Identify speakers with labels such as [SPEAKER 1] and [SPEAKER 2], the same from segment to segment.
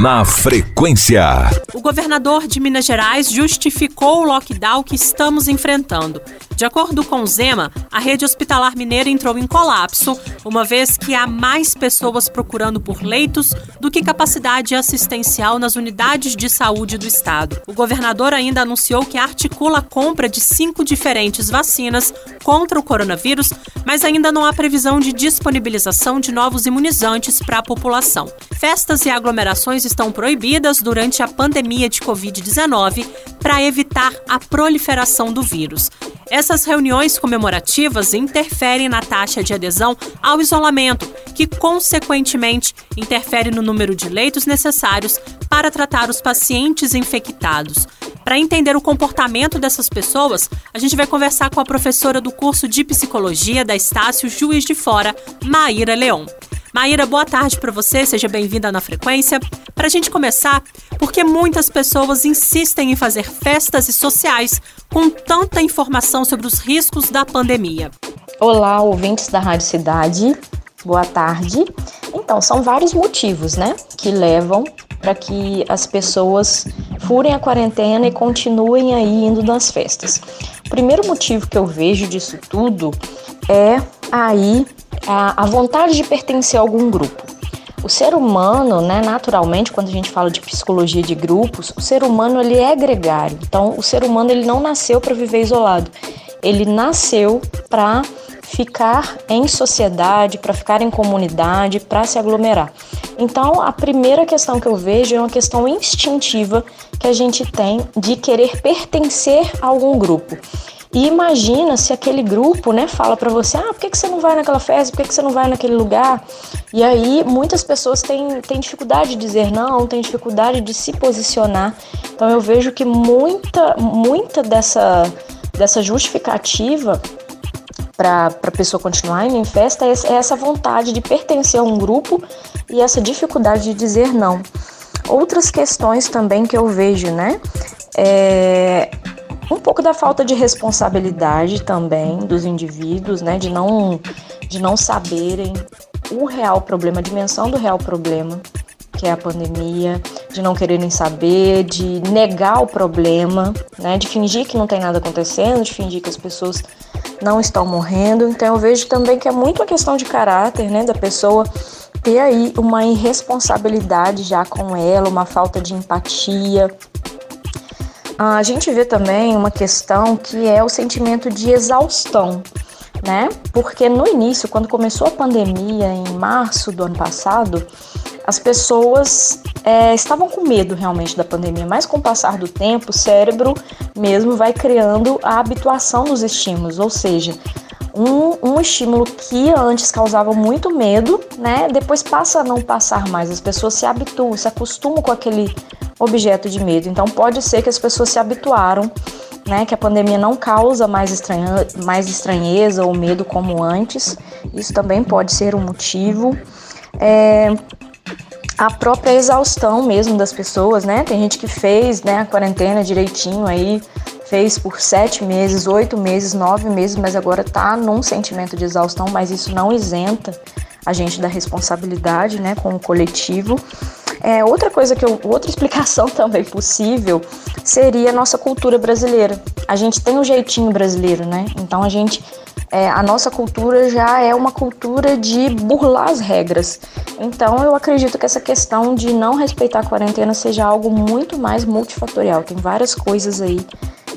[SPEAKER 1] Na frequência.
[SPEAKER 2] O governador de Minas Gerais justificou o lockdown que estamos enfrentando. De acordo com Zema, a rede hospitalar mineira entrou em colapso, uma vez que há mais pessoas procurando por leitos do que capacidade assistencial nas unidades de saúde do estado. O governador ainda anunciou que articula a compra de cinco diferentes vacinas contra o coronavírus, mas ainda não há previsão de disponibilização de novos imunizantes para a população. Festas e aglomerações estão proibidas durante a pandemia de Covid-19 para evitar a proliferação do vírus. Essas reuniões comemorativas interferem na taxa de adesão ao isolamento, que, consequentemente, interfere no número de leitos necessários para tratar os pacientes infectados. Para entender o comportamento dessas pessoas, a gente vai conversar com a professora do curso de psicologia da Estácio Juiz de Fora, Maíra Leon. Maíra, boa tarde para você, seja bem-vinda na frequência. Para a gente começar, porque muitas pessoas insistem em fazer festas e sociais com tanta informação sobre os riscos da pandemia?
[SPEAKER 3] Olá, ouvintes da Rádio Cidade, boa tarde. Então, são vários motivos, né, que levam para que as pessoas furem a quarentena e continuem aí indo nas festas. O primeiro motivo que eu vejo disso tudo é aí a, a vontade de pertencer a algum grupo. O ser humano, né, naturalmente, quando a gente fala de psicologia de grupos, o ser humano ele é gregário. Então, o ser humano ele não nasceu para viver isolado. Ele nasceu para ficar em sociedade, para ficar em comunidade, para se aglomerar. Então, a primeira questão que eu vejo é uma questão instintiva que a gente tem de querer pertencer a algum grupo. E imagina se aquele grupo, né, fala para você, ah, por que, que você não vai naquela festa, por que, que você não vai naquele lugar? E aí muitas pessoas têm, têm dificuldade de dizer não, têm dificuldade de se posicionar. Então eu vejo que muita, muita dessa, dessa justificativa para a pessoa continuar indo em festa é, é essa vontade de pertencer a um grupo e essa dificuldade de dizer não. Outras questões também que eu vejo, né? É, um pouco da falta de responsabilidade também dos indivíduos, né, de não de não saberem o real problema, a dimensão do real problema, que é a pandemia, de não quererem saber, de negar o problema, né, de fingir que não tem nada acontecendo, de fingir que as pessoas não estão morrendo. Então eu vejo também que é muito uma questão de caráter, né, da pessoa ter aí uma irresponsabilidade já com ela, uma falta de empatia, a gente vê também uma questão que é o sentimento de exaustão, né? Porque no início, quando começou a pandemia, em março do ano passado, as pessoas é, estavam com medo realmente da pandemia, mas com o passar do tempo, o cérebro mesmo vai criando a habituação dos estímulos, ou seja, um, um estímulo que antes causava muito medo, né? Depois passa a não passar mais, as pessoas se habituam, se acostumam com aquele objeto de medo. Então pode ser que as pessoas se habituaram, né, que a pandemia não causa mais, estranha, mais estranheza ou medo como antes. Isso também pode ser um motivo. É, a própria exaustão mesmo das pessoas, né? Tem gente que fez né, a quarentena direitinho aí, fez por sete meses, oito meses, nove meses, mas agora tá num sentimento de exaustão, mas isso não isenta a gente da responsabilidade, né, com o coletivo. É, outra coisa que eu, outra explicação também possível seria a nossa cultura brasileira. A gente tem um jeitinho brasileiro, né? Então a gente é, a nossa cultura já é uma cultura de burlar as regras. Então eu acredito que essa questão de não respeitar a quarentena seja algo muito mais multifatorial. Tem várias coisas aí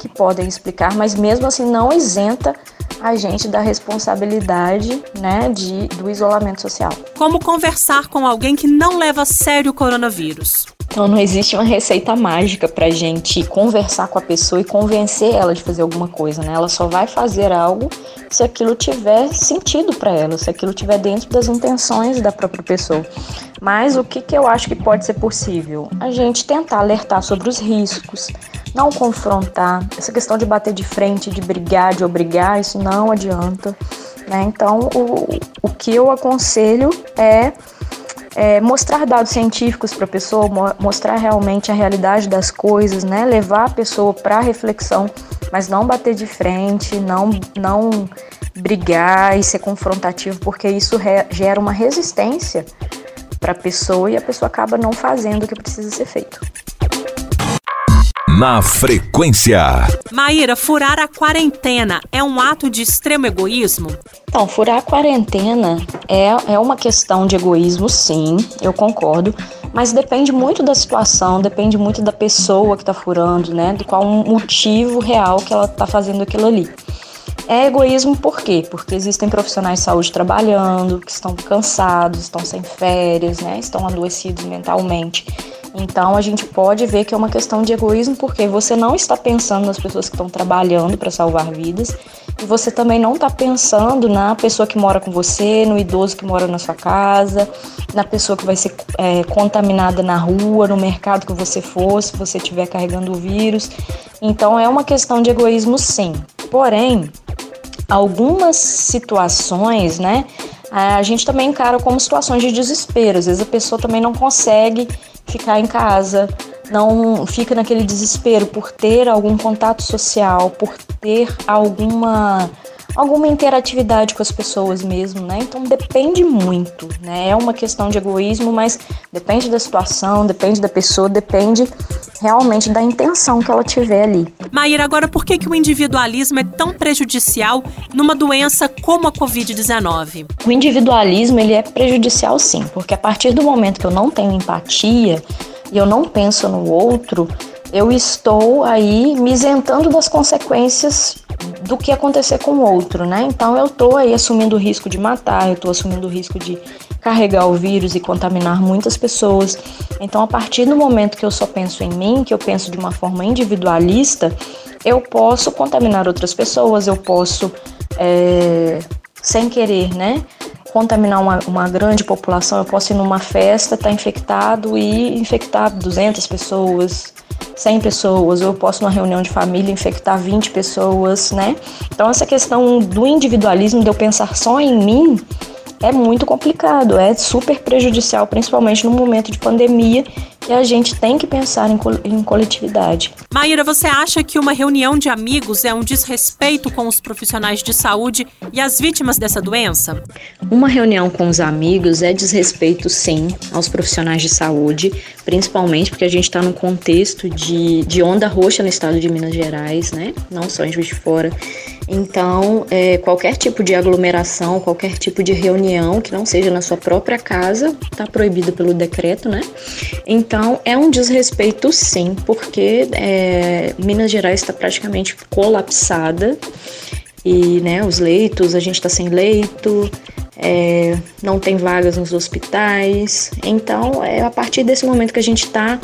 [SPEAKER 3] que podem explicar, mas mesmo assim não isenta a gente da responsabilidade, né, de, do isolamento social.
[SPEAKER 2] Como conversar com alguém que não leva a sério o coronavírus?
[SPEAKER 3] Então, não existe uma receita mágica para gente conversar com a pessoa e convencer ela de fazer alguma coisa, né? Ela só vai fazer algo se aquilo tiver sentido para ela, se aquilo tiver dentro das intenções da própria pessoa. Mas o que, que eu acho que pode ser possível? A gente tentar alertar sobre os riscos, não confrontar. Essa questão de bater de frente, de brigar, de obrigar, isso não adianta. Né? Então, o, o que eu aconselho é, é mostrar dados científicos para a pessoa, mostrar realmente a realidade das coisas, né? levar a pessoa para reflexão, mas não bater de frente, não, não brigar e ser confrontativo, porque isso gera uma resistência para a pessoa e a pessoa acaba não fazendo o que precisa ser feito.
[SPEAKER 1] Na frequência.
[SPEAKER 2] Maíra, furar a quarentena é um ato de extremo egoísmo?
[SPEAKER 3] Então, furar a quarentena é, é uma questão de egoísmo, sim, eu concordo. Mas depende muito da situação, depende muito da pessoa que está furando, né? De qual motivo real que ela está fazendo aquilo ali. É egoísmo por quê? Porque existem profissionais de saúde trabalhando, que estão cansados, estão sem férias, né? Estão adoecidos mentalmente. Então a gente pode ver que é uma questão de egoísmo porque você não está pensando nas pessoas que estão trabalhando para salvar vidas e você também não está pensando na pessoa que mora com você, no idoso que mora na sua casa, na pessoa que vai ser é, contaminada na rua, no mercado que você for, se você estiver carregando o vírus. Então é uma questão de egoísmo, sim. Porém, algumas situações, né? A gente também encara como situações de desespero. Às vezes a pessoa também não consegue ficar em casa, não fica naquele desespero por ter algum contato social, por ter alguma alguma interatividade com as pessoas mesmo, né? Então depende muito, né? É uma questão de egoísmo, mas depende da situação, depende da pessoa, depende realmente da intenção que ela tiver ali.
[SPEAKER 2] Maíra, agora por que, que o individualismo é tão prejudicial numa doença como a Covid-19?
[SPEAKER 3] O individualismo ele é prejudicial sim, porque a partir do momento que eu não tenho empatia e eu não penso no outro, eu estou aí me isentando das consequências do que acontecer com o outro, né? Então eu estou aí assumindo o risco de matar, eu estou assumindo o risco de carregar o vírus e contaminar muitas pessoas. Então, a partir do momento que eu só penso em mim, que eu penso de uma forma individualista, eu posso contaminar outras pessoas, eu posso, é, sem querer, né? Contaminar uma, uma grande população, eu posso ir numa festa, estar tá infectado e infectar 200 pessoas, 100 pessoas, ou eu posso numa reunião de família infectar 20 pessoas, né? Então essa questão do individualismo, de eu pensar só em mim, é muito complicado, é super prejudicial, principalmente no momento de pandemia, que a gente tem que pensar em, em coletividade.
[SPEAKER 2] Maíra, você acha que uma reunião de amigos é um desrespeito com os profissionais de saúde e as vítimas dessa doença?
[SPEAKER 3] Uma reunião com os amigos é desrespeito, sim, aos profissionais de saúde, principalmente porque a gente está num contexto de, de onda roxa no estado de Minas Gerais, né? Não só em Juiz de Fora. Então, é, qualquer tipo de aglomeração, qualquer tipo de reunião que não seja na sua própria casa, está proibida pelo decreto, né? Então, é um desrespeito sim, porque é, Minas Gerais está praticamente colapsada e, né, os leitos, a gente está sem leito, é, não tem vagas nos hospitais. Então, é a partir desse momento que a gente está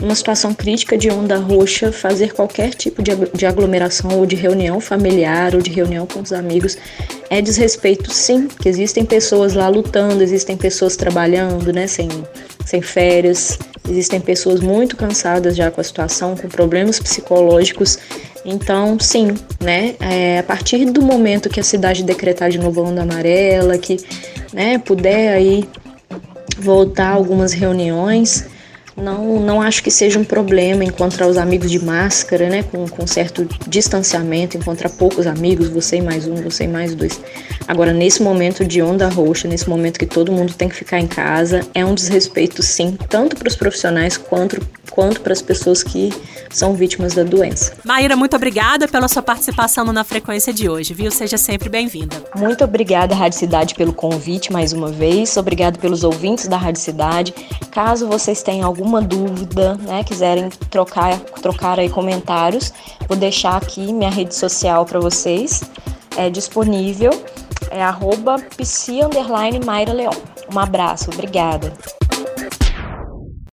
[SPEAKER 3] numa situação crítica de onda roxa, fazer qualquer tipo de, de aglomeração ou de reunião familiar ou de reunião com os amigos é desrespeito, sim, que existem pessoas lá lutando, existem pessoas trabalhando, né, sem, sem férias, existem pessoas muito cansadas já com a situação, com problemas psicológicos. Então, sim, né, é, a partir do momento que a cidade decretar de novo a onda amarela, que né, puder aí voltar algumas reuniões, não, não acho que seja um problema encontrar os amigos de máscara, né? Com, com certo distanciamento, encontrar poucos amigos, você e mais um, você e mais dois. Agora, nesse momento de onda roxa, nesse momento que todo mundo tem que ficar em casa, é um desrespeito, sim, tanto para os profissionais quanto, quanto para as pessoas que são vítimas da doença.
[SPEAKER 2] Maíra, muito obrigada pela sua participação no Na Frequência de hoje, viu? Seja sempre bem-vinda.
[SPEAKER 3] Muito obrigada, Rádio Cidade, pelo convite mais uma vez. Obrigado pelos ouvintes da Rádio Cidade. Caso vocês tenham alguma dúvida, né, quiserem trocar, trocar aí comentários, vou deixar aqui minha rede social para vocês. É disponível, é arroba psi, Leão. Um abraço, obrigada.